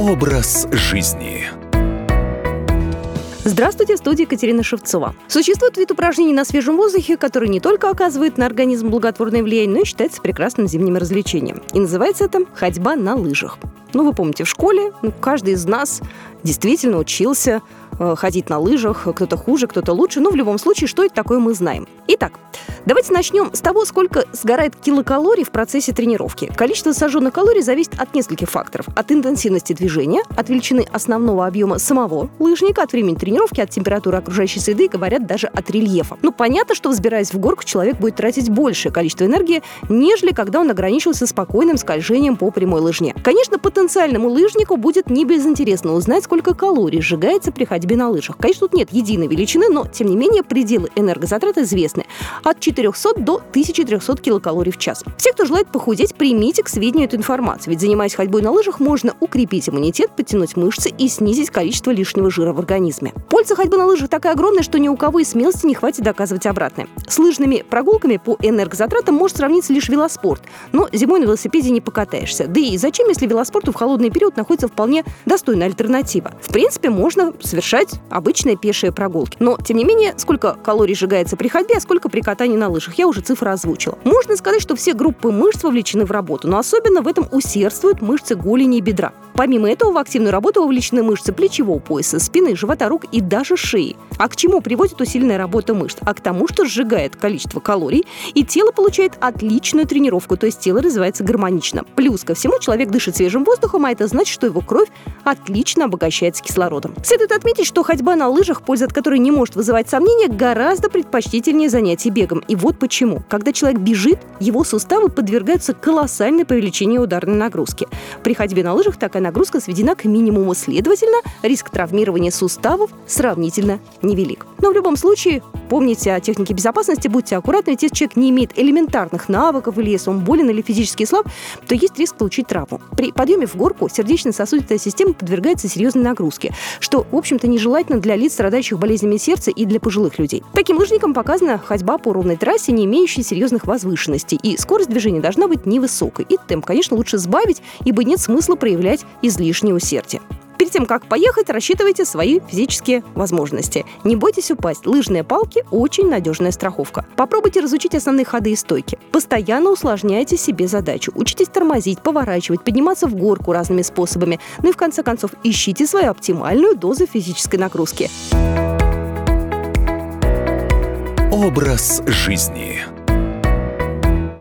Образ жизни. Здравствуйте, в студии Екатерина Шевцова. Существует вид упражнений на свежем воздухе, который не только оказывает на организм благотворное влияние, но и считается прекрасным зимним развлечением. И называется это ходьба на лыжах. Ну, вы помните, в школе ну, каждый из нас действительно учился ходить на лыжах, кто-то хуже, кто-то лучше, но в любом случае, что это такое, мы знаем. Итак, давайте начнем с того, сколько сгорает килокалорий в процессе тренировки. Количество сожженных калорий зависит от нескольких факторов. От интенсивности движения, от величины основного объема самого лыжника, от времени тренировки, от температуры окружающей среды и, говорят, даже от рельефа. Ну, понятно, что взбираясь в горку, человек будет тратить большее количество энергии, нежели когда он ограничивался спокойным скольжением по прямой лыжне. Конечно, потенциальному лыжнику будет не безинтересно узнать, сколько калорий сжигается при ходьбе на лыжах. Конечно, тут нет единой величины, но, тем не менее, пределы энергозатрат известны. От 400 до 1300 килокалорий в час. Все, кто желает похудеть, примите к сведению эту информацию. Ведь занимаясь ходьбой на лыжах, можно укрепить иммунитет, подтянуть мышцы и снизить количество лишнего жира в организме. Польза ходьбы на лыжах такая огромная, что ни у кого и смелости не хватит доказывать обратное. С лыжными прогулками по энергозатратам может сравниться лишь велоспорт. Но зимой на велосипеде не покатаешься. Да и зачем, если велоспорту в холодный период находится вполне достойная альтернатива. В принципе, можно совершать обычные пешие прогулки. Но, тем не менее, сколько калорий сжигается при ходьбе, а сколько при катании на лыжах, я уже цифры озвучила. Можно сказать, что все группы мышц вовлечены в работу, но особенно в этом усердствуют мышцы голени и бедра. Помимо этого, в активную работу вовлечены мышцы плечевого пояса, спины, живота, рук и даже шеи. А к чему приводит усиленная работа мышц? А к тому, что сжигает количество калорий, и тело получает отличную тренировку, то есть тело развивается гармонично. Плюс ко всему, человек дышит свежим воздухом, а это значит, что его кровь отлично обогащается кислородом. Следует отметить, что ходьба на лыжах, польза от которой не может вызывать сомнения, гораздо предпочтительнее занятий бегом. И вот почему. Когда человек бежит, его суставы подвергаются колоссальной по величине ударной нагрузки. При ходьбе на лыжах такая нагрузка сведена к минимуму, следовательно, риск травмирования суставов сравнительно невелик. Но в любом случае, помните о технике безопасности, будьте аккуратны, если человек не имеет элементарных навыков, или если он болен или физически слаб, то есть риск получить травму. При подъеме в горку сердечно-сосудистая система подвергается серьезной нагрузке, что, в общем-то, нежелательно для лиц, страдающих болезнями сердца и для пожилых людей. Таким лыжникам показана ходьба по ровной трассе, не имеющей серьезных возвышенностей, и скорость движения должна быть невысокой. И темп, конечно, лучше сбавить, ибо нет смысла проявлять излишнее усердие. Перед тем, как поехать, рассчитывайте свои физические возможности. Не бойтесь упасть. Лыжные палки – очень надежная страховка. Попробуйте разучить основные ходы и стойки. Постоянно усложняйте себе задачу. Учитесь тормозить, поворачивать, подниматься в горку разными способами. Ну и в конце концов, ищите свою оптимальную дозу физической нагрузки. Образ жизни.